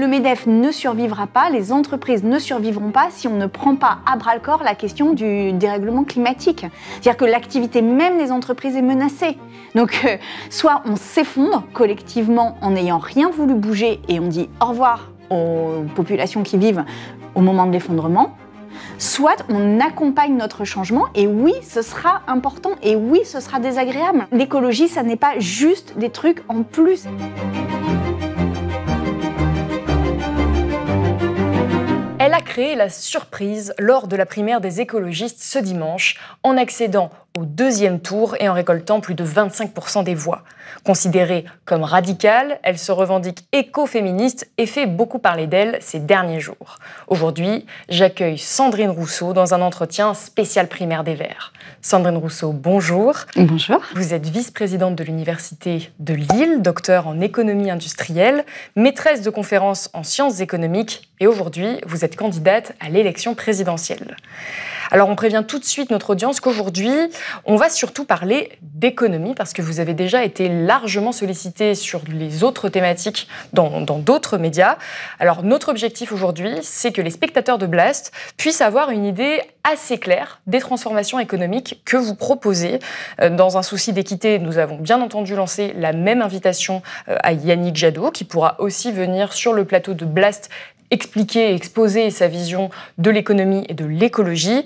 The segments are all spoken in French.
Le MEDEF ne survivra pas, les entreprises ne survivront pas si on ne prend pas à bras le corps la question du dérèglement climatique. C'est-à-dire que l'activité même des entreprises est menacée. Donc, euh, soit on s'effondre collectivement en n'ayant rien voulu bouger et on dit au revoir aux populations qui vivent au moment de l'effondrement, soit on accompagne notre changement et oui, ce sera important et oui, ce sera désagréable. L'écologie, ça n'est pas juste des trucs en plus. Créé la surprise lors de la primaire des écologistes ce dimanche en accédant au deuxième tour et en récoltant plus de 25% des voix. Considérée comme radicale, elle se revendique écoféministe et fait beaucoup parler d'elle ces derniers jours. Aujourd'hui, j'accueille Sandrine Rousseau dans un entretien spécial primaire des Verts. Sandrine Rousseau, bonjour. Bonjour. Vous êtes vice-présidente de l'Université de Lille, docteur en économie industrielle, maîtresse de conférences en sciences économiques et aujourd'hui, vous êtes candidate à l'élection présidentielle. Alors on prévient tout de suite notre audience qu'aujourd'hui, on va surtout parler d'économie parce que vous avez déjà été largement sollicité sur les autres thématiques dans d'autres médias. Alors notre objectif aujourd'hui, c'est que les spectateurs de Blast puissent avoir une idée assez claire des transformations économiques que vous proposez. Euh, dans un souci d'équité, nous avons bien entendu lancé la même invitation euh, à Yannick Jadot, qui pourra aussi venir sur le plateau de Blast expliquer exposer sa vision de l'économie et de l'écologie.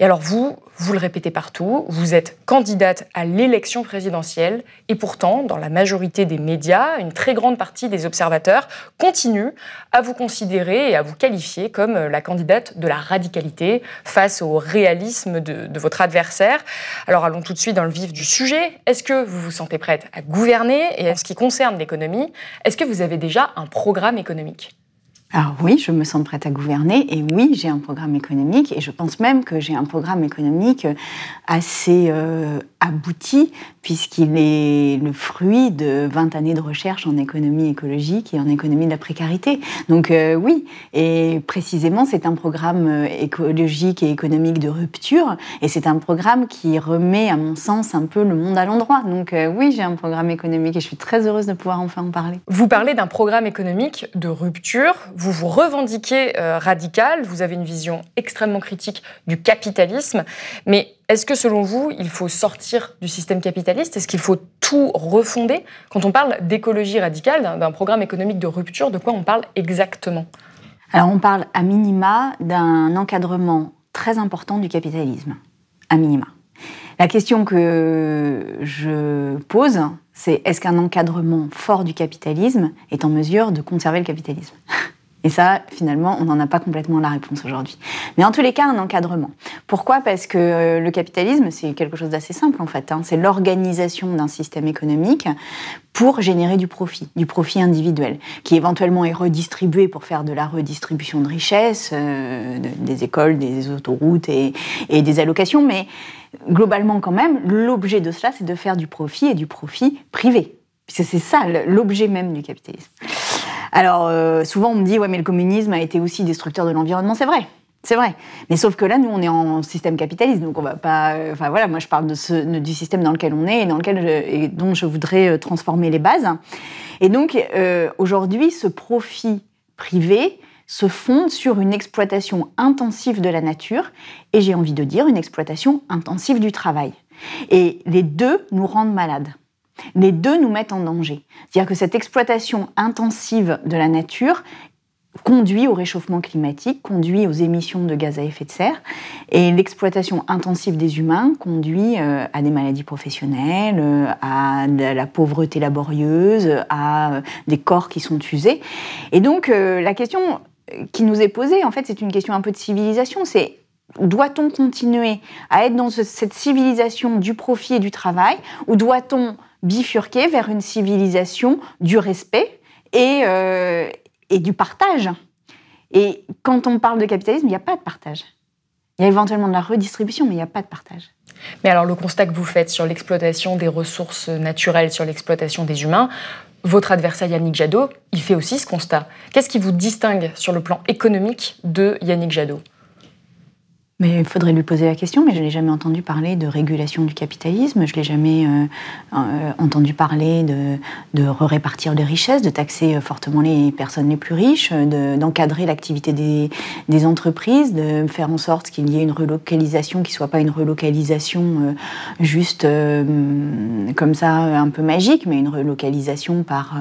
Et alors vous, vous le répétez partout, vous êtes candidate à l'élection présidentielle et pourtant, dans la majorité des médias, une très grande partie des observateurs continuent à vous considérer et à vous qualifier comme la candidate de la radicalité face au réalisme de, de votre adversaire. Alors allons tout de suite dans le vif du sujet. Est-ce que vous vous sentez prête à gouverner? Et en ce qui concerne l'économie, est-ce que vous avez déjà un programme économique? Alors oui, je me sens prête à gouverner et oui, j'ai un programme économique et je pense même que j'ai un programme économique assez euh, abouti puisqu'il est le fruit de 20 années de recherche en économie écologique et en économie de la précarité. Donc euh, oui, et précisément c'est un programme euh, écologique et économique de rupture et c'est un programme qui remet à mon sens un peu le monde à l'endroit. Donc oui, j'ai un programme économique et je suis très heureuse de pouvoir enfin en parler. Vous parlez d'un programme économique de rupture vous vous revendiquez euh, radical, vous avez une vision extrêmement critique du capitalisme, mais est-ce que selon vous, il faut sortir du système capitaliste? Est-ce qu'il faut tout refonder? Quand on parle d'écologie radicale, d'un programme économique de rupture, de quoi on parle exactement? Alors on parle à minima d'un encadrement très important du capitalisme, à minima. La question que je pose, c'est est-ce qu'un encadrement fort du capitalisme est en mesure de conserver le capitalisme? Et ça, finalement, on n'en a pas complètement la réponse aujourd'hui. Mais en tous les cas, un encadrement. Pourquoi? Parce que euh, le capitalisme, c'est quelque chose d'assez simple en fait. Hein. C'est l'organisation d'un système économique pour générer du profit, du profit individuel, qui éventuellement est redistribué pour faire de la redistribution de richesses, euh, des écoles, des autoroutes et, et des allocations. Mais globalement, quand même, l'objet de cela, c'est de faire du profit et du profit privé. C'est ça l'objet même du capitalisme. Alors, euh, souvent, on me dit, ouais, mais le communisme a été aussi destructeur de l'environnement. C'est vrai. C'est vrai. Mais sauf que là, nous, on est en système capitaliste, donc on va pas. Euh, enfin voilà, moi, je parle de ce, du système dans lequel on est et dans lequel et dont je voudrais euh, transformer les bases. Et donc, aujourd'hui, ce profit privé se fonde sur une exploitation intensive de la nature et j'ai envie de dire une exploitation intensive du travail. Et les deux nous rendent malades. Les deux nous mettent en danger. C'est-à-dire que cette exploitation intensive de la nature conduit au réchauffement climatique, conduit aux émissions de gaz à effet de serre, et l'exploitation intensive des humains conduit euh, à des maladies professionnelles, euh, à la pauvreté laborieuse, à euh, des corps qui sont usés. Et donc la question qui nous est posée, en fait, c'est une question un peu de civilisation, c'est doit-on continuer à être dans cette civilisation du profit et du travail, ou doit-on bifurquer vers une civilisation du respect et, euh, et du partage. Et quand on parle de capitalisme, il n'y a pas de partage. Il y a éventuellement de la redistribution, mais il n'y a pas de partage. Mais alors le constat que vous faites sur l'exploitation des ressources naturelles, sur l'exploitation des humains, votre adversaire Yannick Jadot, il fait aussi ce constat. Qu'est-ce qui vous distingue sur le plan économique de Yannick Jadot? Mais il faudrait lui poser la question, mais je ne l'ai jamais entendu parler de régulation du capitalisme, je ne l'ai jamais euh, euh, entendu parler de, de répartir les richesses, de taxer euh, fortement les personnes les plus riches, d'encadrer l'activité des, des, entreprises, de faire en sorte qu'il y ait une relocalisation qui ne soit pas une relocalisation juste comme ça, un peu magique, mais une relocalisation par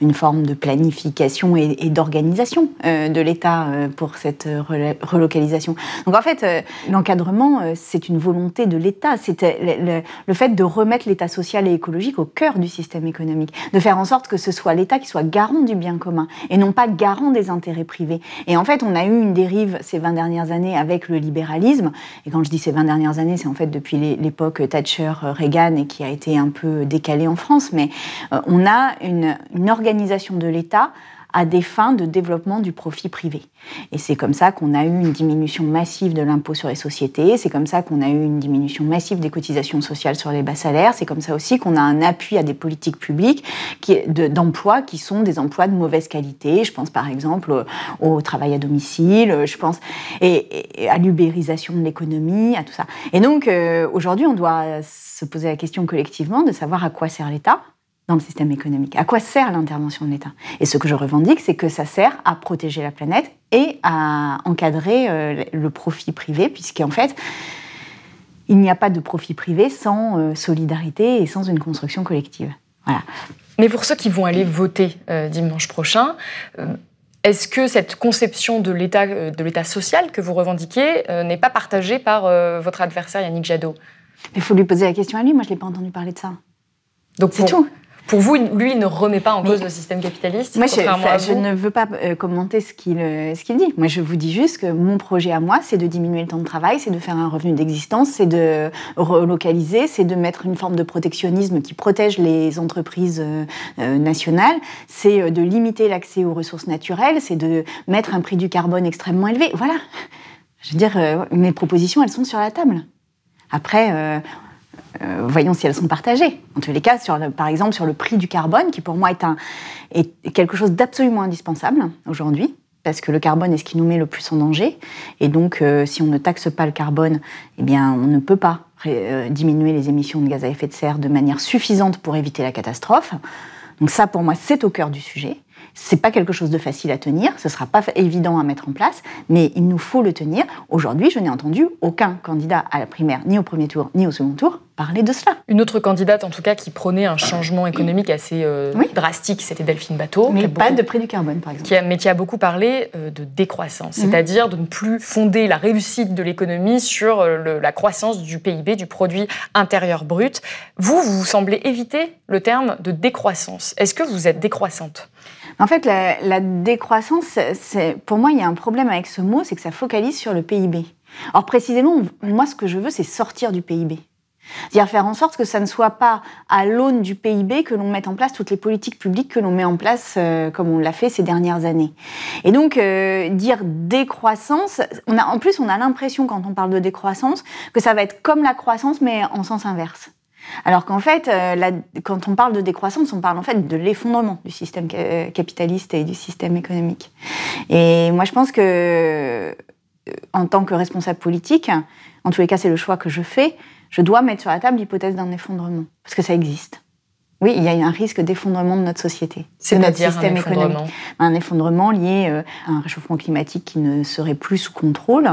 une forme de planification et, et d'organisation de l'État pour cette relocalisation. Donc en fait, l'encadrement, euh, c'est une volonté de l'État. C'était le, fait de remettre l'État social et écologique au cœur du système économique, de faire en sorte que ce soit l'État qui soit garant du bien commun et non pas garant des intérêts privés. Et en fait, on a eu une dérive ces 20 dernières années avec le libéralisme. Et quand je dis ces 20 dernières années, c'est en fait depuis l'époque Thatcher-Reagan et qui a été un peu décalé en France. Mais euh, on a une organisation de l'État à des fins de développement du profit privé. Et c'est comme ça qu'on a eu une diminution massive de l'impôt sur les sociétés, c'est comme ça qu'on a eu une diminution massive des cotisations sociales sur les bas salaires, c'est comme ça aussi qu'on a un appui à des politiques publiques d'emploi qui sont des emplois de mauvaise qualité. Je pense par exemple au travail à domicile, je pense et, à l'ubérisation de l'économie, à tout ça. Et donc euh, aujourd'hui, on doit se poser la question collectivement de savoir à quoi sert l'État dans le système économique. À quoi sert l'intervention de l'État? Et ce que je revendique, c'est que ça sert à protéger la planète et à encadrer euh, le profit privé, puisqu'en fait, il n'y a pas de profit privé sans euh, solidarité et sans une construction collective. Voilà. Mais pour ceux qui vont aller voter euh, dimanche prochain, est-ce que cette conception de l'État, de l'État social que vous revendiquez n'est pas partagée par votre adversaire Yannick Jadot? Il faut lui poser la question à lui. Moi, je n'ai pas entendu parler de ça. Donc c'est tout. Pour vous, lui, il ne remet pas en cause le système capitaliste Moi, je, ne veux pas euh, commenter ce qu'il euh, ce qu'il dit. Moi, je vous dis juste que mon projet à moi, c'est de diminuer le temps de travail, c'est de faire un revenu d'existence, c'est de relocaliser, c'est de mettre une forme de protectionnisme qui protège les entreprises euh, nationales, c'est de limiter l'accès aux ressources naturelles, c'est de mettre un prix du carbone extrêmement élevé. Voilà. Je veux dire, mes propositions, elles sont sur la table. Après, euh, voyons si elles sont partagées. En tous les cas, sur par exemple sur le prix du carbone, qui pour moi est, un, est quelque chose d'absolument indispensable aujourd'hui, parce que le carbone est ce qui nous met le plus en danger. Et donc, euh, si on ne taxe pas le carbone, eh bien, on ne peut pas euh, diminuer les émissions de gaz à effet de serre de manière suffisante pour éviter la catastrophe. Donc ça, pour moi, c'est au cœur du sujet. C'est pas quelque chose de facile à tenir, ce sera pas évident à mettre en place, mais il nous faut le tenir. Aujourd'hui, je n'ai entendu aucun candidat à la primaire, ni au premier tour, ni au second tour, parler de cela. Une autre candidate, en tout cas, qui prônait un changement économique assez euh, drastique, c'était Delphine Bateau. Mais pas de prix du carbone, par exemple. Qui a, mais qui a beaucoup parlé euh, de décroissance, mhm. c'est-à-dire de ne plus fonder la réussite de l'économie sur euh, la croissance du PIB, du produit intérieur brut. Vous, vous semblez éviter le terme de décroissance. Est-ce que vous êtes décroissante? En fait, la, décroissance, pour moi, il y a un problème avec ce mot, c'est que ça focalise sur le PIB. Or, précisément, moi, ce que je veux, c'est sortir du PIB. C'est-à-dire faire en sorte que ça ne soit pas à l'aune du PIB que l'on mette en place toutes les politiques publiques que l'on met en place euh, comme on l'a fait ces dernières années. Et donc euh, dire décroissance, on a, en plus on a l'impression quand on parle de décroissance que ça va être comme la croissance mais en sens inverse. Alors qu'en fait, euh, quand on parle de décroissance, on parle en fait de l'effondrement du système capitaliste et du système économique. Et moi, je pense que, euh, en tant que responsable politique, en tous les cas, c'est le choix que je fais, je dois mettre sur la table l'hypothèse d'un effondrement, parce que ça existe. Oui, il y a un risque d'effondrement de notre société, de notre système un économique. Un effondrement lié euh, à un réchauffement climatique qui ne serait plus sous contrôle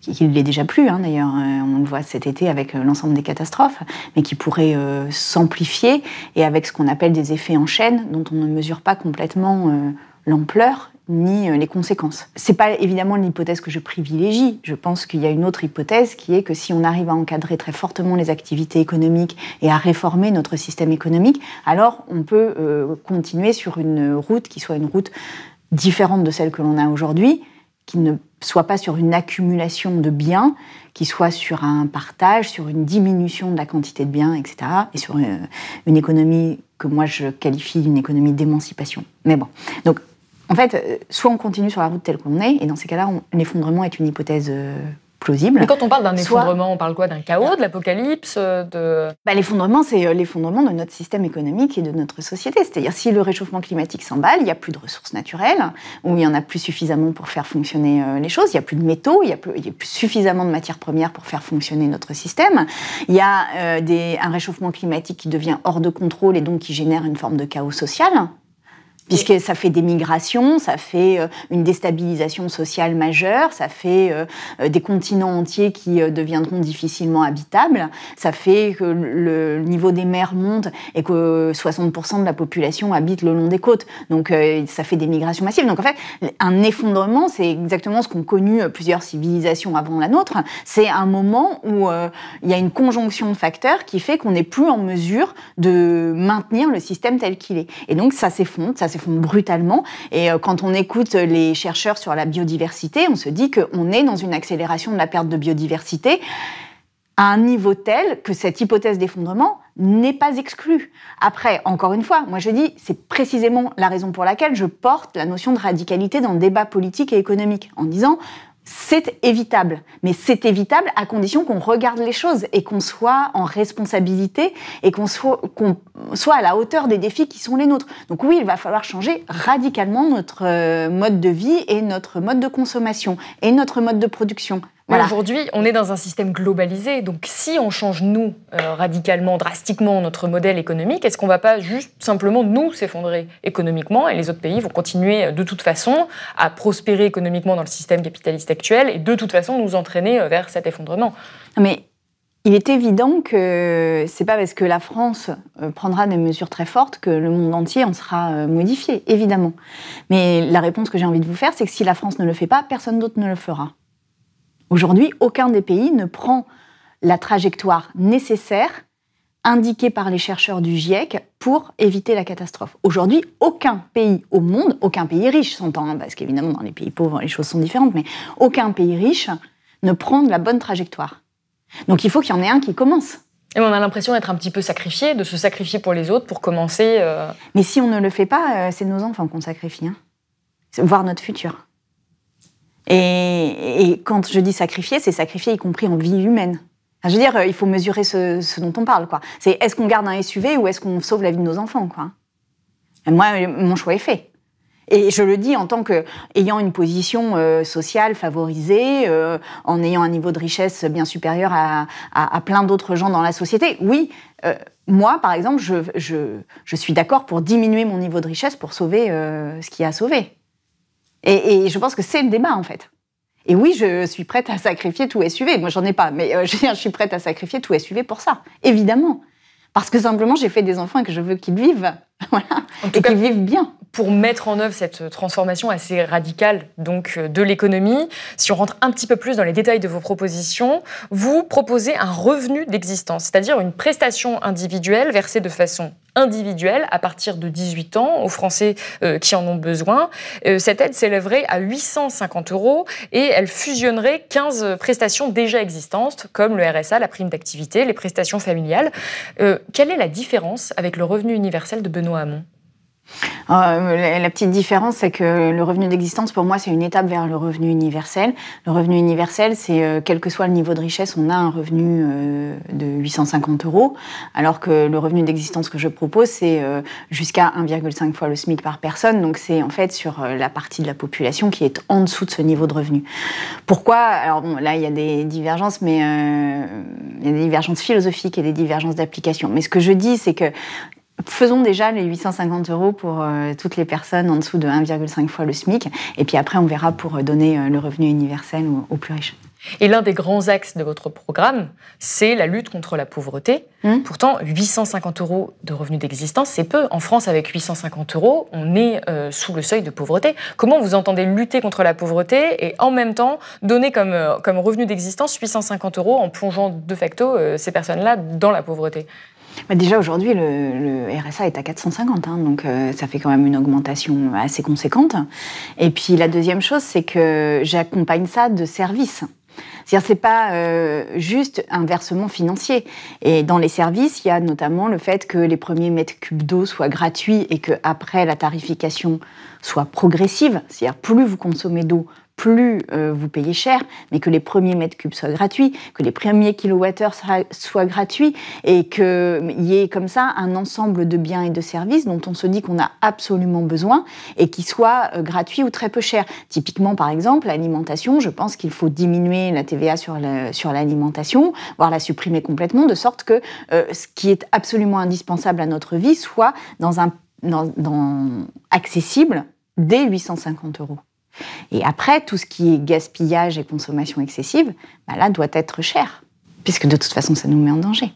qui ne l'est déjà plus hein, d'ailleurs, euh, on le voit cet été avec euh, l'ensemble des catastrophes, mais qui pourrait euh, s'amplifier et avec ce qu'on appelle des effets en chaîne dont on ne mesure pas complètement l'ampleur ni les conséquences. C'est pas évidemment l'hypothèse que je privilégie. Je pense qu'il y a une autre hypothèse qui est que si on arrive à encadrer très fortement les activités économiques et à réformer notre système économique, alors on peut continuer sur une route qui soit une route différente de celle que l'on a aujourd'hui, qui ne soit pas sur une accumulation de biens, qui soit sur un partage, sur une diminution de la quantité de biens, etc. Et sur euh, une, économie que moi je qualifie d'une économie d'émancipation. Mais bon. Donc, en fait, euh, soit on continue sur la route telle qu'on est, et dans ces cas-là, l'effondrement est une hypothèse euh, plausible. Mais quand on parle d'un effondrement, on parle quoi? D'un chaos, de l'apocalypse de... Bah, l'effondrement, c'est l'effondrement de notre système économique et de notre société. C'est-à-dire si le réchauffement climatique s'emballe, il n'y a plus de ressources naturelles, ou il n'y en a plus suffisamment pour faire fonctionner les choses, il n'y a plus de métaux, il n'y a, plus suffisamment de matières premières pour faire fonctionner notre système, il y a des, un réchauffement climatique qui devient hors de contrôle et donc qui génère une forme de chaos social puisque ça fait des migrations, ça fait euh, une déstabilisation sociale majeure, ça fait euh, euh, des continents entiers qui deviendront difficilement habitables, ça fait que le niveau des mers monte et que 60% de la population habite le long des côtes. Donc ça fait des migrations massives. Donc en fait, un effondrement, c'est exactement ce qu'ont connu plusieurs civilisations avant la nôtre. C'est un moment où il y a une conjonction de facteurs qui fait qu'on n'est plus en mesure de maintenir le système tel qu'il est. Et donc ça s'effondre, ça s'effondre brutalement. Et euh, quand on écoute les chercheurs sur la biodiversité, on se dit qu'on est dans une accélération de la perte de biodiversité à un niveau tel que cette hypothèse d'effondrement n'est pas exclue. Après, encore une fois, moi je dis, c'est précisément la raison pour laquelle je porte la notion de radicalité dans le débat politique et économique, en disant, c'est évitable. Mais c'est évitable à condition qu'on regarde les choses et qu'on soit en responsabilité et qu'on soit, à la hauteur des défis qui sont les nôtres. Donc oui, il va falloir changer radicalement notre euh, mode de vie et notre mode de consommation et notre mode de production. Aujourd'hui, on est dans un système globalisé. Donc, si on change, nous, euh, radicalement, drastiquement, notre modèle économique, est-ce qu'on ne va pas juste simplement, nous, s'effondrer économiquement et les autres pays vont continuer, euh, de toute façon, à prospérer économiquement dans le système capitaliste actuel et de toute façon nous entraîner euh, vers cet effondrement? Mais il est évident que c'est pas parce que la France prendra des mesures très fortes que le monde entier en sera modifié, évidemment. Mais la réponse que j'ai envie de vous faire, c'est que si la France ne le fait pas, personne d'autre ne le fera. Aujourd'hui, aucun des pays ne prend la trajectoire nécessaire indiquée par les chercheurs du GIEC pour éviter la catastrophe. Aujourd'hui, aucun pays au monde, aucun pays riche, s'entend, hein, parce qu'évidemment dans les pays pauvres les choses sont différentes, mais aucun pays riche ne prend la bonne trajectoire. Donc il faut qu'il y en ait un qui commence. Et on a l'impression d'être un petit peu sacrifié, de se sacrifier pour les autres pour commencer. Euh, mais si on ne le fait pas, euh, c'est nos enfants qu'on sacrifie, hein. voire notre futur. Et, quand je dis sacrifier, c'est sacrifier y compris en vie humaine. je veux dire, il faut mesurer ce, dont on parle. quoi. C'est est-ce qu'on garde un SUV ou est-ce qu'on sauve la vie de nos enfants quoi? moi, mon choix est fait. Et je le dis en tant qu'ayant une position euh, sociale favorisée, euh, en ayant un niveau de richesse bien supérieur à, plein d'autres gens dans la société. Oui, euh, moi, par exemple, je, je suis d'accord pour diminuer mon niveau de richesse pour sauver ce qui a sauvé. Et, je pense que c'est le débat, en fait. Et oui, je suis prête à sacrifier tout SUV. Moi, j'en ai pas, mais euh, je suis prête à sacrifier tout SUV pour ça, évidemment. Parce que simplement, j'ai fait des enfants et que je veux qu'ils vivent, voilà, et qu'ils vivent bien pour mettre en œuvre cette transformation assez radicale donc euh, de l'économie, si on rentre un petit peu plus dans les détails de vos propositions, vous proposez un revenu d'existence, c'est-à-dire une prestation individuelle versée de façon individuelle à partir de 18 ans aux Français euh, qui en ont besoin. Euh, cette aide s'élèverait à 850 euros et elle fusionnerait 15 prestations déjà existantes comme le RSA, la prime d'activité, les prestations familiales. quelle est la différence avec le revenu universel de Benoît? Euh, la petite différence, c'est que le revenu d'existence, pour moi, c'est une étape vers le revenu universel. Le revenu universel, c'est euh, quel que soit le niveau de richesse, on a un revenu euh, de 850 euros, alors que le revenu d'existence que je propose, c'est jusqu'à 1,5 fois le SMIC par personne. Donc c'est en fait sur la partie de la population qui est en dessous de ce niveau de revenu. Pourquoi? Alors bon, là, il y a des divergences, mais il y a des divergences philosophiques et des divergences d'application. Mais ce que je dis, c'est que Faisons déjà les 850 euros pour euh, toutes les personnes en dessous de 1,5 fois le SMIC, et puis après on verra pour euh, donner euh, le revenu universel aux, plus riches. Et l'un des grands axes de votre programme, c'est la lutte contre la pauvreté. Hum. Pourtant, 850 euros de revenu d'existence, c'est peu. En France, avec 850 euros, on est sous le seuil de pauvreté. Comment vous entendez lutter contre la pauvreté et en même temps donner comme, comme revenu d'existence 850 euros en plongeant de facto ces personnes-là dans la pauvreté? Bah, déjà aujourd'hui, le, RSA est à 450, hein, donc euh, ça fait quand même une augmentation assez conséquente. Et puis la deuxième chose, c'est que j'accompagne ça de services. C'est-à-dire, c'est pas euh, juste un versement financier. Et dans les services, il y a notamment le fait que les premiers mètres cubes d'eau soient gratuits et que après la tarification soit progressive, c'est-à-dire plus vous consommez d'eau, plus euh, vous payez cher, mais que les premiers mètres cubes soient gratuits, que les premiers kilowattheures soient gratuits, et qu'il y ait comme ça un ensemble de biens et de services dont on se dit qu'on a absolument besoin et qui soient euh, gratuits ou très peu chers. Typiquement, par exemple, l'alimentation, je pense qu'il faut diminuer la TVA sur l'alimentation, voire la supprimer complètement, de sorte que euh, ce qui est absolument indispensable à notre vie soit dans un, dans accessible dès 850 euros. Et après, tout ce qui est gaspillage et consommation excessive, bah là, doit être cher, puisque de toute façon, ça nous met en danger.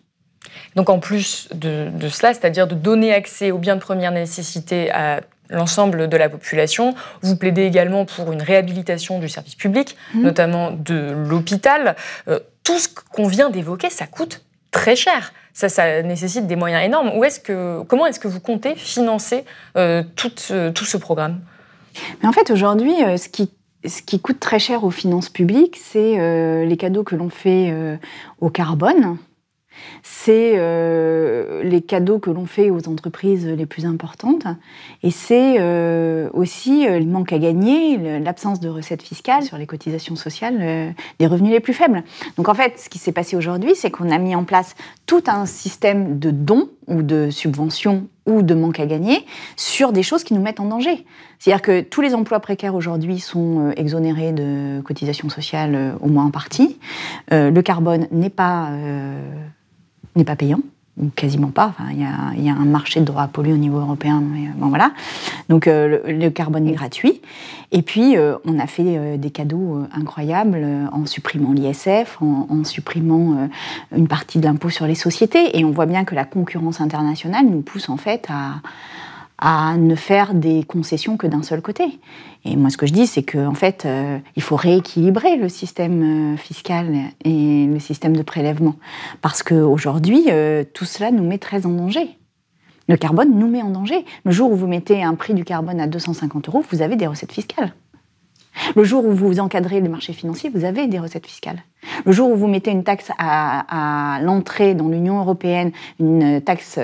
Donc en plus de, cela, c'est-à-dire de donner accès aux biens de première nécessité à l'ensemble de la population. Vous plaidez également pour une réhabilitation du service public, mmh. notamment de l'hôpital. Euh, tout ce qu'on vient d'évoquer, ça coûte très cher. Ça, ça nécessite des moyens énormes. Où est-ce que, comment est-ce que vous comptez financer euh, tout, tout ce programme? Mais en fait, aujourd'hui, euh, ce qui, coûte très cher aux finances publiques, c'est euh, les cadeaux que l'on fait euh, au carbone, c'est les cadeaux que l'on fait aux entreprises les plus importantes, et c'est aussi le manque à gagner, l'absence de recettes fiscales sur les cotisations sociales des revenus les plus faibles. Donc en fait, ce qui s'est passé aujourd'hui, c'est qu'on a mis en place tout un système de dons ou de subventions ou de manque à gagner sur des choses qui nous mettent en danger. C'est-à-dire que tous les emplois précaires aujourd'hui sont euh, exonérés de cotisations sociales euh, au moins en partie. Euh, le carbone n'est pas, n'est pas payant ou quasiment pas. il y, a, un marché de droits à polluer au niveau européen, mais bon voilà. Donc le, carbone est gratuit. Et puis on a fait des cadeaux incroyables en supprimant l'ISF, en, supprimant une partie de l'impôt sur les sociétés. Et on voit bien que la concurrence internationale nous pousse en fait à à ne faire des concessions que d'un seul côté. Et moi, ce que je dis, c'est qu'en en fait, euh, il faut rééquilibrer le système euh, fiscal et le système de prélèvement. Parce qu'aujourd'hui, euh, tout cela nous met très en danger. Le carbone nous met en danger. Le jour où vous mettez un prix du carbone à 250 euros, vous avez des recettes fiscales. Le jour où vous encadrez le marché financier, vous avez des recettes fiscales. Le jour où vous mettez une taxe à, l'entrée dans l'Union européenne, une taxe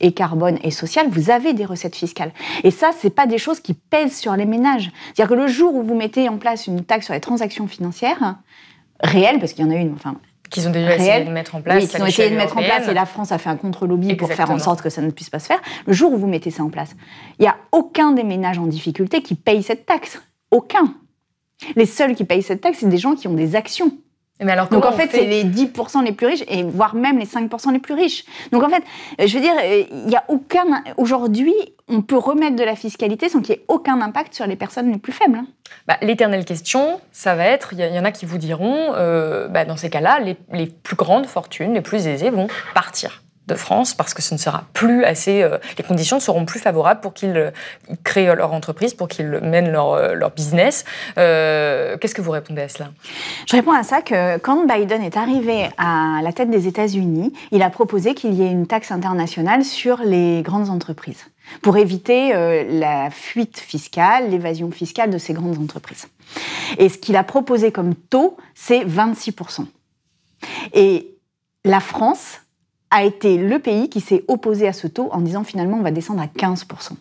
et carbone et social, vous avez des recettes fiscales. Et ça, c'est pas des choses qui pèsent sur les ménages. C'est-à-dire que le jour où vous mettez en place une taxe sur les transactions financières, réelle, parce qu'il y en a une, enfin, qu'ils ont déjà essayé de mettre en place. Oui, qu'ils ont essayé de mettre en place et la France a fait un contre-lobby pour faire en sorte que ça ne puisse pas se faire. Le jour où vous mettez ça en place, il n'y a aucun des ménages en difficulté qui paye cette taxe. Aucun. Les seuls qui payent cette taxe, c'est des gens qui ont des actions. Donc en fait, c'est les 10% les plus riches et voire même les 5% les plus riches. Donc en fait, je veux dire, il n'y a aucun. Aujourd'hui, on peut remettre de la fiscalité sans qu'il y ait aucun impact sur les personnes les plus faibles. Hein. Bah, L'éternelle question, ça va être il y, en a qui vous diront, euh, bah, dans ces cas-là, les, les plus grandes fortunes, les plus aisées vont partir de France parce que ce ne sera plus assez. Euh, les conditions ne seront plus favorables pour qu'ils euh, créent leur entreprise, pour qu'ils mènent leur, euh, leur business. Qu'est-ce que vous répondez à cela? Je réponds à ça que quand Biden est arrivé à la tête des États-Unis, il a proposé qu'il y ait une taxe internationale sur les grandes entreprises pour éviter la fuite fiscale, l'évasion fiscale de ces grandes entreprises. Et ce qu'il a proposé comme taux, c'est 26%. Et la France a été le pays qui s'est opposé à ce taux en disant finalement on va descendre à 15%.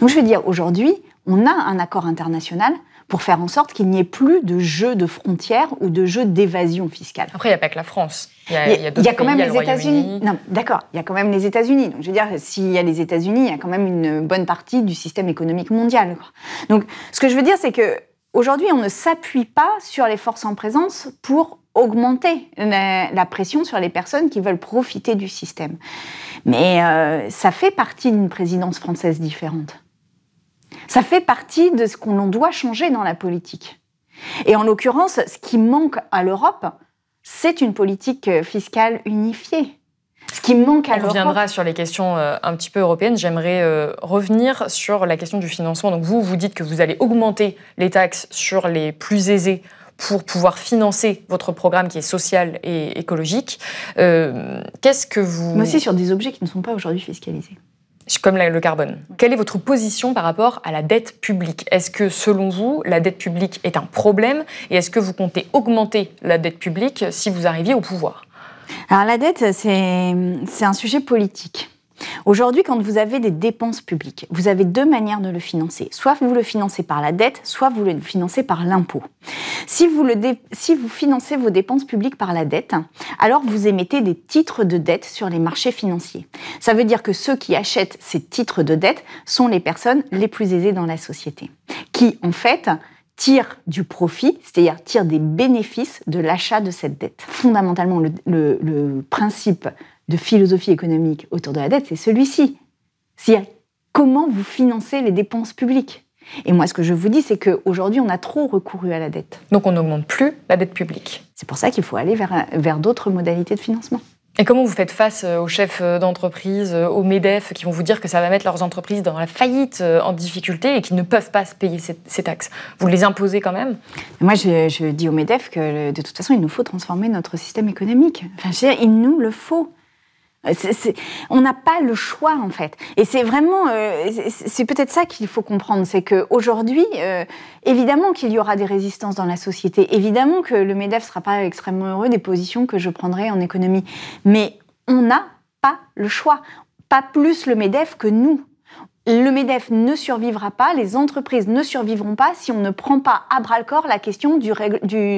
Donc je veux dire, aujourd'hui, on a un accord international pour faire en sorte qu'il n'y ait plus de jeu de frontières ou de jeu d'évasion fiscale. Après, il n'y a pas que la France. Il y a, il y a, quand même les États-Unis. Non, d'accord, il y a quand même les États-Unis. Donc, je veux dire, s'il y a les États-Unis, il y a quand même une bonne partie du système économique mondial. Donc, ce que je veux dire, c'est que aujourd'hui, on ne s'appuie pas sur les forces en présence pour augmenter la, pression sur les personnes qui veulent profiter du système. Mais euh, ça fait partie d'une présidence française différente. Ça fait partie de ce qu'on doit changer dans la politique. Et en l'occurrence, ce qui manque à l'Europe, c'est une politique fiscale unifiée. Ce qui manque à l'Europe. On reviendra sur les questions euh, un petit peu européennes. J'aimerais euh, revenir sur la question du financement. Donc vous, vous dites que vous allez augmenter les taxes sur les plus aisés pour pouvoir financer votre programme qui est social et écologique. Euh, qu'est-ce que vous... Mais aussi sur des objets qui ne sont pas aujourd'hui fiscalisés. Comme le carbone. Quelle est votre position par rapport à la dette publique? Est-ce que, selon vous, la dette publique est un problème? Et est-ce que vous comptez augmenter la dette publique si vous arriviez au pouvoir? Alors la dette, c'est un sujet politique. Aujourd'hui, quand vous avez des dépenses publiques, vous avez deux manières de le financer. Soit vous le financez par la dette, soit vous le financez par l'impôt. Si vous, financez vos dépenses publiques par la dette, alors vous émettez des titres de dette sur les marchés financiers. Ça veut dire que ceux qui achètent ces titres de dette sont les personnes les plus aisées dans la société, qui en fait tirent du profit, c'est-à-dire tirent des bénéfices de l'achat de cette dette. Fondamentalement, le, le principe de philosophie économique autour de la dette, c'est celui-ci. C'est comment vous financez les dépenses publiques? Et moi, ce que je vous dis, c'est qu'aujourd'hui, on a trop recouru à la dette. Donc, on n'augmente plus la dette publique. C'est pour ça qu'il faut aller vers, vers d'autres modalités de financement. Et comment vous faites face euh, aux chefs euh, d'entreprise, euh, aux MEDEF, qui vont vous dire que ça va mettre leurs entreprises dans la faillite, en difficulté, et qui ne peuvent pas se payer ces, taxes? Vous les imposez quand même? Moi, je, je, dis aux MEDEF que de toute façon, il nous faut transformer notre système économique. Enfin, je veux dire, il nous le faut on n'a pas le choix en fait. Et c'est vraiment, euh, c'est peut-être ça qu'il faut comprendre, c'est qu'aujourd'hui, euh, évidemment qu'il y aura des résistances dans la société, évidemment que le Medef sera pas extrêmement heureux des positions que je prendrai en économie, mais on n'a pas le choix, pas plus le Medef que nous. Le MEDEF ne survivra pas, les entreprises ne survivront pas si on ne prend pas à bras le corps la question du,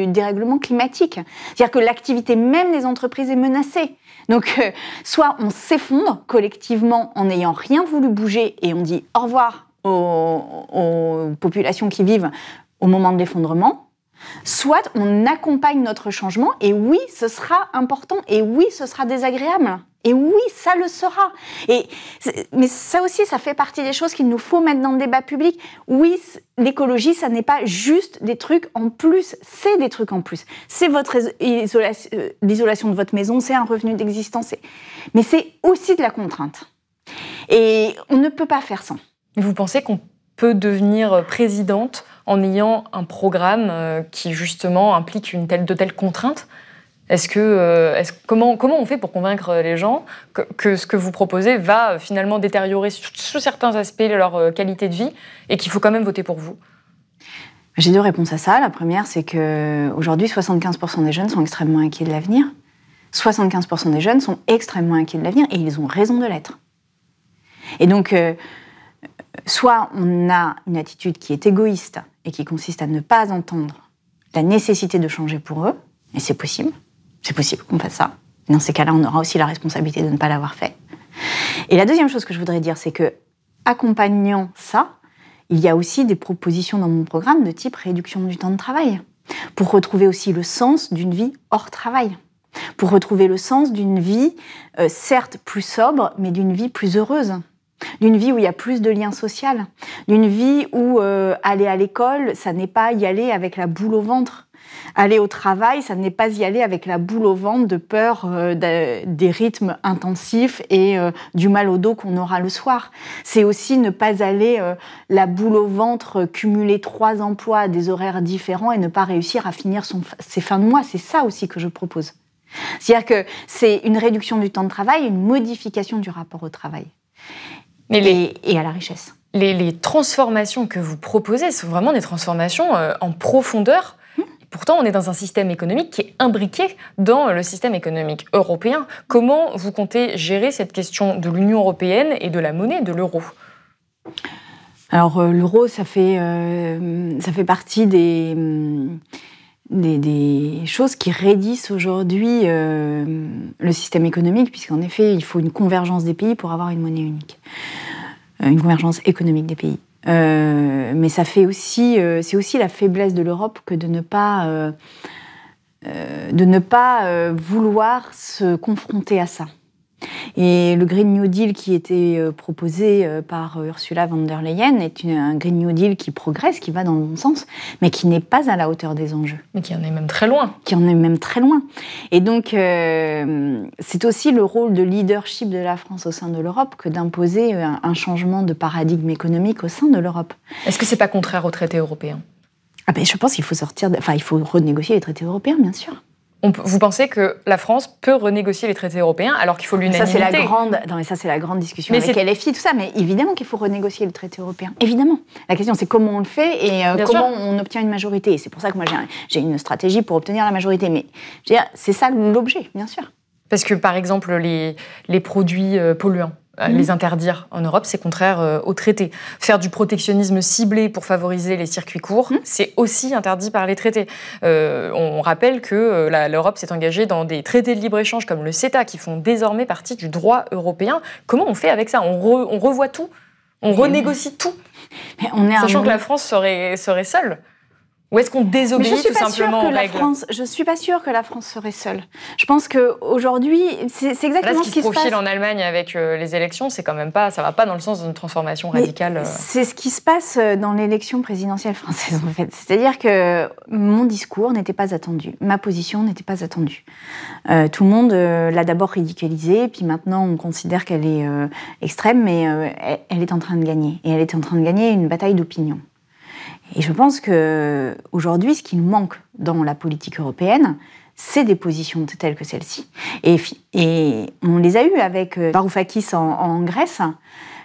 dérèglement climatique. C'est-à-dire que l'activité même des entreprises est menacée. Donc, euh, soit on s'effondre collectivement en n'ayant rien voulu bouger et on dit au revoir aux populations qui vivent au moment de l'effondrement, soit on accompagne notre changement et oui, ce sera important et oui, ce sera désagréable. Et oui, ça le sera. Et, mais ça aussi, ça fait partie des choses qu'il nous faut mettre dans le débat public. Oui, l'écologie, ça n'est pas juste des trucs en plus, c'est des trucs en plus. C'est votre euh, l'isolation de votre maison, c'est un revenu d'existence, mais c'est aussi de la contrainte. Et on ne peut pas faire sans. Vous pensez qu'on peut devenir présidente en ayant un programme euh, qui justement implique une telle, de telles contraintes euh, comment, on fait pour convaincre les gens que, ce que vous proposez va finalement détériorer sous certains aspects leur euh, qualité de vie et qu'il faut quand même voter pour vous? J'ai deux réponses à ça. La première, c'est que aujourd'hui, 75% des jeunes sont extrêmement inquiets de l'avenir. 75% des jeunes sont extrêmement inquiets de l'avenir et ils ont raison de l'être. Et donc, soit on a une attitude qui est égoïste et qui consiste à ne pas entendre la nécessité de changer pour eux, et c'est possible, c'est possible qu'on fasse ça. Dans ces cas-là, on aura aussi la responsabilité de ne pas l'avoir fait. Et la deuxième chose que je voudrais dire, c'est que, accompagnant ça, il y a aussi des propositions dans mon programme de type réduction du temps de travail, pour retrouver aussi le sens d'une vie hors travail, pour retrouver le sens d'une vie, euh, certes plus sobre, mais d'une vie plus heureuse d'une vie où il y a plus de liens sociaux, d'une vie où euh, aller à l'école, ça n'est pas y aller avec la boule au ventre. Aller au travail, ça n'est pas y aller avec la boule au ventre de peur euh, des rythmes intensifs et euh, du mal au dos qu'on aura le soir. C'est aussi ne pas aller la boule au ventre, cumuler trois emplois à des horaires différents et ne pas réussir à finir ses fins de mois. C'est ça aussi que je propose. C'est-à-dire que c'est une réduction du temps de travail, une modification du rapport au travail et, à la richesse. Les, transformations que vous proposez sont vraiment des transformations euh, en profondeur. Hmm. Pourtant, on est dans un système économique qui est imbriqué dans le système économique européen. Comment vous comptez gérer cette question de l'Union européenne et de la monnaie, de l'euro? Alors, euh, l'euro, ça, fait, euh, ça fait partie des, des, choses qui raidissent aujourd'hui le système économique, puisqu'en effet, il faut une convergence des pays pour avoir une monnaie unique. Euh, une convergence économique des pays. Euh, mais ça fait aussi, euh, c'est aussi la faiblesse de l'Europe que de ne pas, de ne pas vouloir se confronter à ça. Et le Green New Deal qui était euh, proposé euh, par euh, Ursula von der Leyen est un Green New Deal qui progresse, qui va dans le bon sens, mais qui n'est pas à la hauteur des enjeux. Mais qui en est même très loin. Qui en est même très loin. Et donc, c'est aussi le rôle de leadership de la France au sein de l'Europe que d'imposer un, changement de paradigme économique au sein de l'Europe. Est-ce que c'est pas contraire aux traités européens ah ben, Je pense qu'il faut sortir, enfin, il faut renégocier les traités européens, bien sûr vous pensez que la France peut renégocier les traités européens alors qu'il faut l'unanimité Ça c'est la grande, non mais ça c'est la grande discussion mais avec LFI tout ça, mais évidemment qu'il faut renégocier le traité européen. Évidemment. La question c'est comment on le fait et euh, comment on obtient une majorité. C'est pour ça que moi j'ai une stratégie pour obtenir la majorité. Mais c'est ça l'objet, bien sûr. Parce que par exemple les, les produits euh, polluants, euh, les interdire en Europe, c'est contraire euh, au traité. Faire du protectionnisme ciblé pour favoriser les circuits courts, mmh. c'est aussi interdit par les traités. Euh, on rappelle que l'Europe s'est engagée dans des traités de libre-échange comme le CETA, qui font désormais partie du droit européen. Comment on fait avec ça? On, revoit tout? On renégocie tout? Mais on est Sachant que la France serait, serait seule ou est-ce qu'on désobéit tout simplement aux règles France, Je suis pas sûre que la France serait seule. Je pense qu'aujourd'hui, c'est exactement ce qui, se, profile en Allemagne avec euh, les élections. C'est quand même pas, ça va pas dans le sens d'une transformation radicale. Euh. C'est ce qui se passe euh, dans l'élection présidentielle française en fait. C'est-à-dire que mon discours n'était pas attendu, ma position n'était pas attendue. tout le monde l'a d'abord ridiculisée, puis maintenant on considère qu'elle est extrême, mais elle est en train de gagner. Et elle est en train de gagner une bataille d'opinion. Et je pense que aujourd'hui, ce qui nous manque dans la politique européenne, c'est des positions telles que celle-ci. Et, et, on les a eues avec euh, Varoufakis en, Grèce,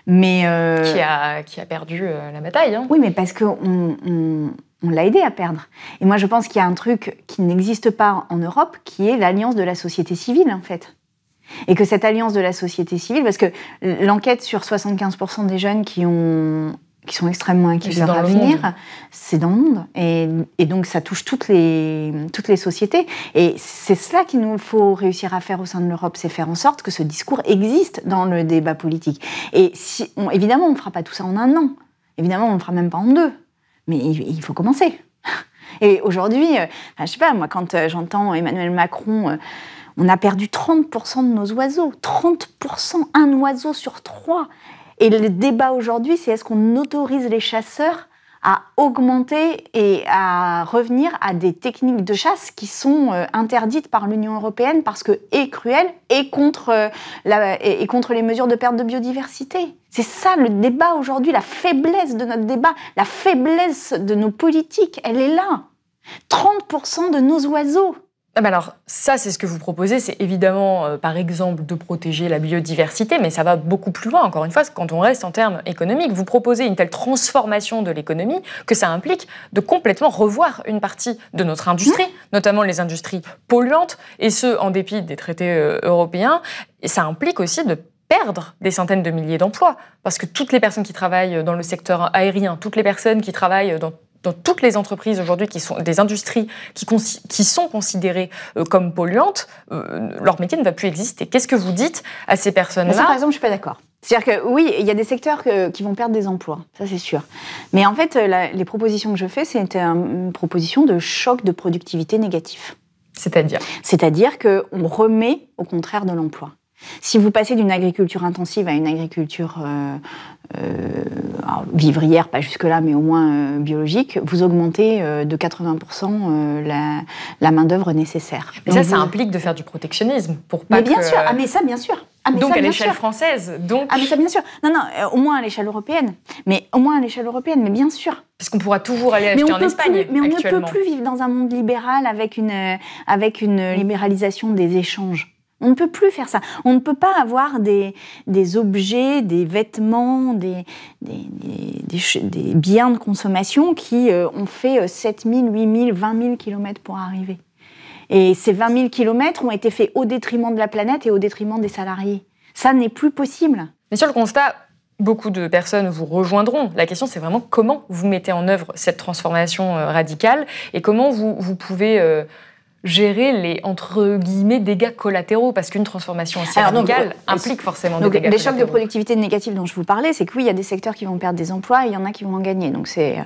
mais euh, qui, a, qui a perdu euh, la bataille. Hein. Oui, mais parce qu'on on, on l'a aidé à perdre. Et moi, je pense qu'il y a un truc qui n'existe pas en Europe, qui est l'alliance de la société civile, en fait. Et que cette alliance de la société civile, parce que l'enquête sur 75% des jeunes qui ont qui sont extrêmement inquiets de leur avenir, c'est dans le monde. Et, et, donc ça touche toutes les, toutes les sociétés. Et c'est cela qu'il nous faut réussir à faire au sein de l'Europe, c'est faire en sorte que ce discours existe dans le débat politique. Et si, évidemment, on ne fera pas tout ça en un an. Évidemment, on ne le fera même pas en deux. Mais il, faut commencer. Et aujourd'hui, je euh, je sais pas, moi, quand euh, j'entends Emmanuel Macron... Euh, on a perdu 30% de nos oiseaux. 30%, un oiseau sur trois. Et le débat aujourd'hui, c'est est-ce qu'on autorise les chasseurs à augmenter et à revenir à des techniques de chasse qui sont euh, interdites par l'Union européenne parce que et cruelles et contre, euh, et contre les mesures de perte de biodiversité? C'est ça le débat aujourd'hui, la faiblesse de notre débat, la faiblesse de nos politiques, elle est là. 30% de nos oiseaux ah, alors ça, c'est ce que vous proposez, c'est évidemment, euh, par exemple, de protéger la biodiversité, mais ça va beaucoup plus loin, encore une fois, quand on reste en termes économiques. Vous proposez une telle transformation de l'économie que ça implique de complètement revoir une partie de notre industrie, mmh. notamment les industries polluantes, et ce, en dépit des traités euh, européens. Et ça implique aussi de perdre des centaines de milliers d'emplois, parce que toutes les personnes qui travaillent dans le secteur aérien, toutes les personnes qui travaillent dans dans toutes les entreprises aujourd'hui qui sont des industries qui, qui sont considérées euh, comme polluantes, euh, leur métier ne va plus exister. Qu'est-ce que vous dites à ces personnes-là? Par exemple, je suis pas d'accord. C'est-à-dire que oui, il y a des secteurs qui vont perdre des emplois, ça c'est sûr. Mais en fait, les propositions que je fais, c'est une proposition de choc de productivité négatif. C'est-à-dire? C'est-à-dire qu'on remet au contraire de l'emploi. Si vous passez d'une agriculture intensive à une agriculture euh, euh, vivrière, pas jusque-là, mais au moins euh, biologique, vous augmentez de 80% la, la main-d'œuvre nécessaire. Mais ça, ça implique de faire du protectionnisme pour pas mais bien sûr, ah, mais ça, bien sûr. Ah, donc à l'échelle française. Donc... Ah mais ça bien sûr. Non non, au moins à l'échelle européenne. Mais au moins à l'échelle européenne, mais bien sûr. Parce qu'on pourra toujours aller acheter en Espagne. mais on ne peut plus vivre dans un monde libéral avec une avec une libéralisation des échanges. On ne peut plus faire ça. On ne peut pas avoir des, des objets, des vêtements, des, des, des, biens de consommation qui euh, ont fait 7 000, 8 000, 20 000 kilomètres pour arriver. Et ces 20 000 kilomètres ont été faits au détriment de la planète et au détriment des salariés. Ça n'est plus possible. Mais sur le constat, beaucoup de personnes vous rejoindront. La question, c'est vraiment comment vous mettez en œuvre cette transformation euh, radicale et comment vous, vous pouvez... Euh, gérer les entre guillemets dégâts collatéraux parce qu'une transformation aussi radicale euh, implique forcément des dégâts les chocs de productivité négatifs dont je vous parlais c'est que oui il y a des secteurs qui vont perdre des emplois et il y en a qui vont en gagner. Donc c'est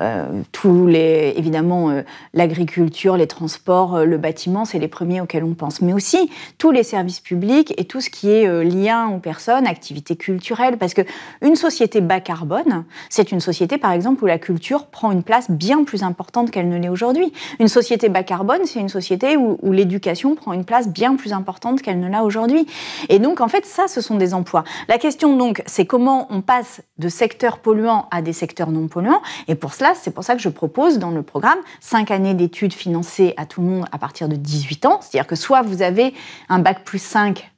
euh, tous les évidemment euh, l'agriculture les transports le bâtiment c'est les premiers auxquels on pense. Mais aussi tous les services publics et tout ce qui est lien aux personnes activités culturelles parce que une société bas carbone c'est une société par exemple où la culture prend une place bien plus importante qu'elle ne l'est aujourd'hui. Une société bas carbone c'est une société société où, l'éducation prend une place bien plus importante qu'elle ne l'a aujourd'hui. Et donc, en fait, ça, ce sont des emplois. La question, donc, c'est comment on passe de secteurs polluants à des secteurs non polluants. Et pour cela, c'est pour ça que je propose dans le programme cinq années d'études financées à tout le monde à partir de 18 ans. C'est-à-dire que soit vous avez un bac plus 5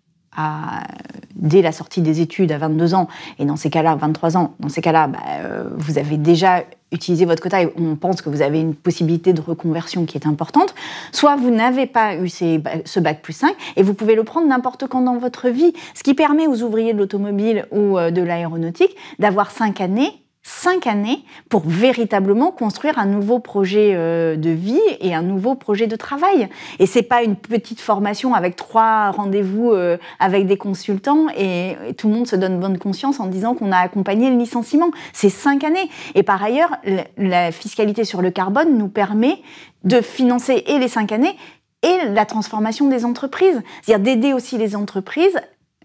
dès la sortie des études à 22 ans, et dans ces cas-là, 23 ans, dans ces cas-là, bah, euh, vous avez déjà utilisé votre quota et on pense que vous avez une possibilité de reconversion qui est importante, soit vous n'avez pas eu ce bac plus 5 et vous pouvez le prendre n'importe quand dans votre vie, ce qui permet aux ouvriers de l'automobile ou euh, de l'aéronautique d'avoir 5 années cinq années pour véritablement construire un nouveau projet euh, de vie et un nouveau projet de travail. Et c'est pas une petite formation avec trois rendez-vous euh, avec des consultants et, tout le monde se donne bonne conscience en disant qu'on a accompagné le licenciement. C'est cinq années. Et par ailleurs, la fiscalité sur le carbone nous permet de financer et les cinq années et la transformation des entreprises. C'est-à-dire d'aider aussi les entreprises,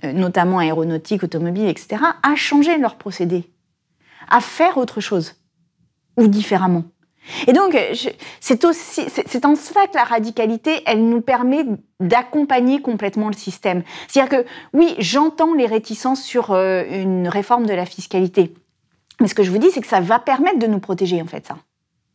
euh, notamment aéronautiques, automobiles, etc., à changer leurs procédés à faire autre chose ou différemment. Et donc, c'est en cela que la radicalité, elle nous permet d'accompagner complètement le système. C'est-à-dire que, oui, j'entends les réticences sur euh, une réforme de la fiscalité. Mais ce que je vous dis, c'est que ça va permettre de nous protéger, en fait, ça.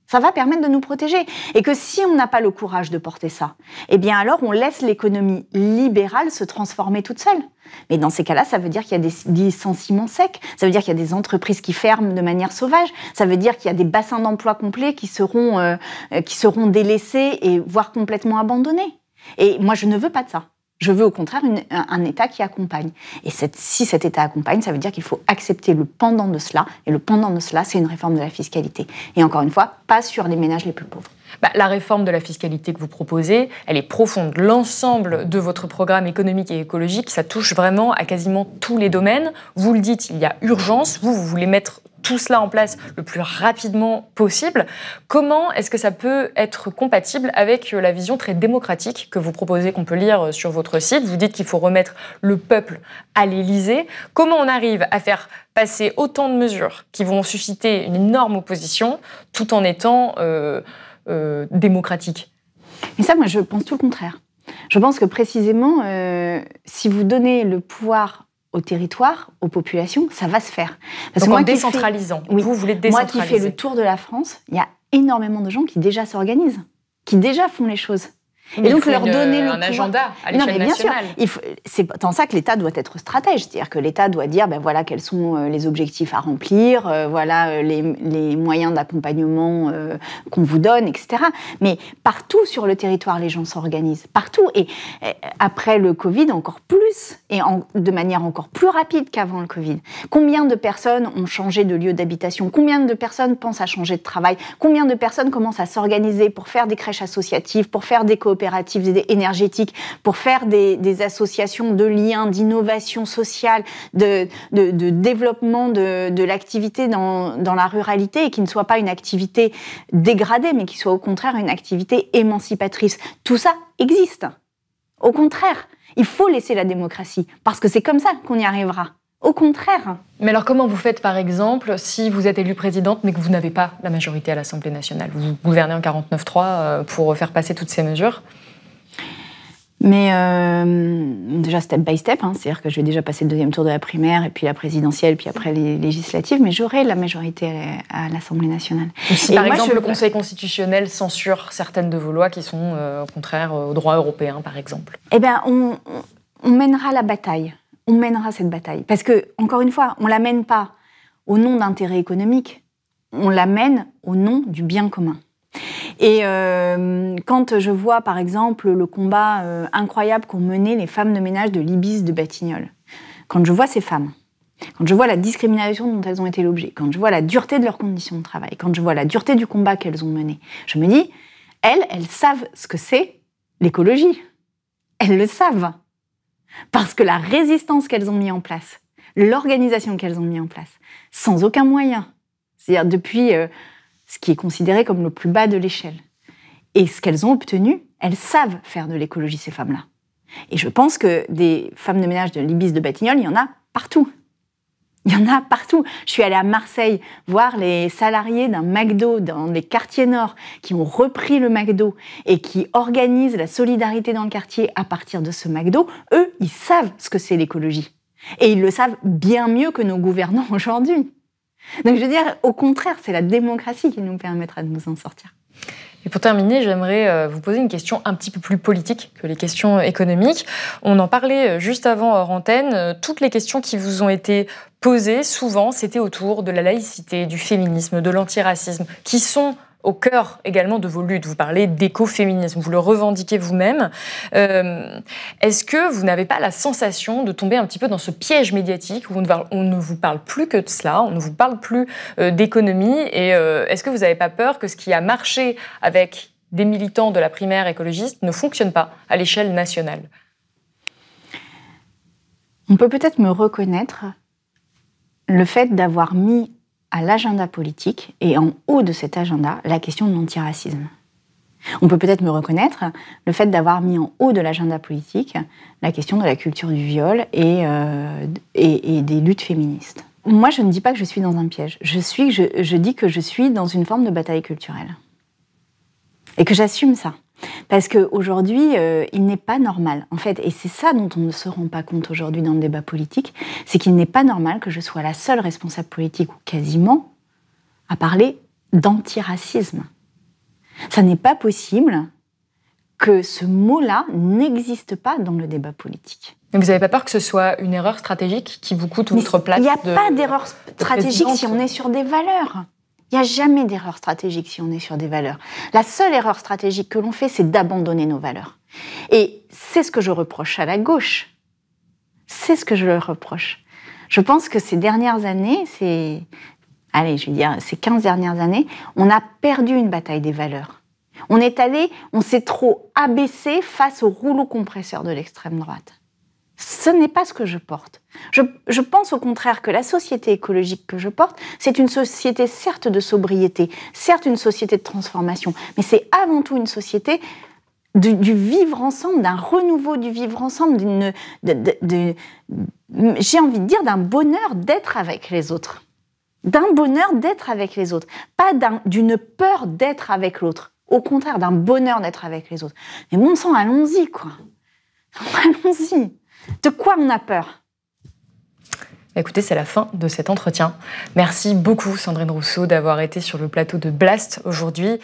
Ça va permettre de nous protéger. Et que si on n'a pas le courage de porter ça, eh bien alors on laisse l'économie libérale se transformer toute seule. Mais dans ces cas-là, ça veut dire qu'il y a des licenciements secs, ça veut dire qu'il y a des entreprises qui ferment de manière sauvage, ça veut dire qu'il y a des bassins d'emploi complets qui seront, euh, qui seront délaissés et voire complètement abandonnés. Et moi, je ne veux pas de ça. Je veux au contraire un, État qui accompagne. Et si cet État accompagne, ça veut dire qu'il faut accepter le pendant de cela. Et le pendant de cela, c'est une réforme de la fiscalité. Et encore une fois, pas sur les ménages les plus pauvres. Bah, la réforme de la fiscalité que vous proposez, elle est profonde. L'ensemble de votre programme économique et écologique, ça touche vraiment à quasiment tous les domaines. Vous le dites, il y a urgence. Vous, vous voulez mettre tout cela en place le plus rapidement possible. Comment est-ce que ça peut être compatible avec la vision très démocratique que vous proposez, qu'on peut lire sur votre site? Vous dites qu'il faut remettre le peuple à l'Élysée. Comment on arrive à faire passer autant de mesures qui vont susciter une énorme opposition tout en étant euh, euh, démocratique Mais ça, moi, je pense tout le contraire. Je pense que précisément, euh, si vous donnez le pouvoir au territoire, aux populations, ça va se faire. Parce Donc en décentralisant. vous voulez décentraliser. Moi qui fais le tour de la France, il y a énormément de gens qui déjà s'organisent, qui déjà font les choses et donc leur donner le un agenda à l'échelle nationale. C'est dans ça que l'État doit être stratège, c'est-à-dire que l'État doit dire ben voilà quels sont euh, les objectifs à remplir, euh, voilà euh, les, les moyens d'accompagnement qu'on vous donne, etc. Mais partout sur le territoire, les gens s'organisent, partout. Et, après le Covid, encore plus et de manière encore plus rapide qu'avant le Covid. Combien de personnes ont changé de lieu d'habitation? Combien de personnes pensent à changer de travail? Combien de personnes commencent à s'organiser pour faire des crèches associatives, pour faire des coopératives énergétiques, pour faire des, associations de liens, d'innovation sociale, de, développement de, l'activité dans, la ruralité et qui ne soit pas une activité dégradée, mais qui soit au contraire une activité émancipatrice. Tout ça existe. Au contraire, il faut laisser la démocratie, parce que c'est comme ça qu'on y arrivera. Au contraire. Mais alors comment vous faites par exemple si vous êtes élue présidente mais que vous n'avez pas la majorité à l'Assemblée nationale? Vous gouvernez en 49-3 euh, pour faire passer toutes ces mesures? Mais euh, déjà step by step, hein, c'est-à-dire que je vais déjà passer le deuxième tour de la primaire et puis la présidentielle, puis après les législatives, mais j'aurai la majorité à l'Assemblée nationale. Si par exemple le Conseil constitutionnel censure certaines de vos lois qui sont euh, contraires au droit européen, par exemple Eh bien, on, on, mènera la bataille. On mènera cette bataille. Parce que, encore une fois, on la mène pas au nom d'intérêts économiques, on la mène au nom du bien commun. Et euh, quand je vois, par exemple, le combat euh, incroyable qu'ont mené les femmes de ménage de l'Ibis de Batignolles, quand je vois ces femmes, quand je vois la discrimination dont elles ont été l'objet, quand je vois la dureté de leurs conditions de travail, quand je vois la dureté du combat qu'elles ont mené, je me dis, elles, elles savent ce que c'est l'écologie. Elles le savent. Parce que la résistance qu'elles ont mis en place, l'organisation qu'elles ont mis en place, sans aucun moyen, c'est-à-dire depuis euh, ce qui est considéré comme le plus bas de l'échelle. Et ce qu'elles ont obtenu, elles savent faire de l'écologie, ces femmes-là. Et je pense que des femmes de ménage de l'Ibis de Batignolles, il y en a partout. Il y en a partout. Je suis allée à Marseille voir les salariés d'un McDo dans les quartiers nord qui ont repris le McDo et qui organisent la solidarité dans le quartier à partir de ce McDo. Eux, ils savent ce que c'est l'écologie. Et ils le savent bien mieux que nos gouvernants aujourd'hui. Donc je veux dire, au contraire, c'est la démocratie qui nous permettra de nous en sortir. Et pour terminer, j'aimerais euh, vous poser une question un petit peu plus politique que les questions économiques. On en parlait euh, juste avant hors antenne. Euh, toutes les questions qui vous ont été posées, souvent, c'était autour de la laïcité, du féminisme, de l'antiracisme, qui sont au cœur également de vos luttes. Vous parlez d'écoféminisme, vous le revendiquez vous-même. Euh, est-ce que vous n'avez pas la sensation de tomber un petit peu dans ce piège médiatique où on ne, vous parle plus que de cela, on ne vous parle plus euh, d'économie Et euh, est-ce que vous n'avez pas peur que ce qui a marché avec des militants de la primaire écologiste ne fonctionne pas à l'échelle nationale? On peut peut-être me reconnaître le fait d'avoir mis à l'agenda politique et en haut de cet agenda la question de l'antiracisme. On peut peut-être me reconnaître le fait d'avoir mis en haut de l'agenda politique la question de la culture du viol et, euh, et, des luttes féministes. Moi, je ne dis pas que je suis dans un piège. Je, suis, je, je dis que je suis dans une forme de bataille culturelle. Et que j'assume ça. Parce qu'aujourd'hui, euh, il n'est pas normal, en fait, et c'est ça dont on ne se rend pas compte aujourd'hui dans le débat politique, c'est qu'il n'est pas normal que je sois la seule responsable politique, ou quasiment, à parler d'antiracisme. Ça n'est pas possible que ce mot-là n'existe pas dans le débat politique. Mais vous n'avez pas peur que ce soit une erreur stratégique qui vous coûte votre place Il n'y a pas d'erreur stratégique si on est sur des valeurs. Il n'y a jamais d'erreur stratégique si on est sur des valeurs. La seule erreur stratégique que l'on fait, c'est d'abandonner nos valeurs. Et c'est ce que je reproche à la gauche. C'est ce que je leur reproche. Je pense que ces dernières années, c'est, allez, je dire, ces 15 dernières années, on a perdu une bataille des valeurs. On est allé, on s'est trop abaissé face au rouleau compresseur de l'extrême droite. Ce n'est pas ce que je porte. Je, pense au contraire que la société écologique que je porte, c'est une société certes de sobriété, certes une société de transformation, mais c'est avant tout une société du, vivre ensemble, d'un renouveau du vivre ensemble, d'une, j'ai envie de dire d'un bonheur d'être avec les autres. D'un bonheur d'être avec les autres, pas d'une peur d'être avec l'autre. Au contraire, d'un bonheur d'être avec les autres. Mais mon sang, allons-y, quoi. Allons-y. De quoi on a peur? Écoutez, c'est la fin de cet entretien. Merci beaucoup Sandrine Rousseau d'avoir été sur le plateau de Blast aujourd'hui.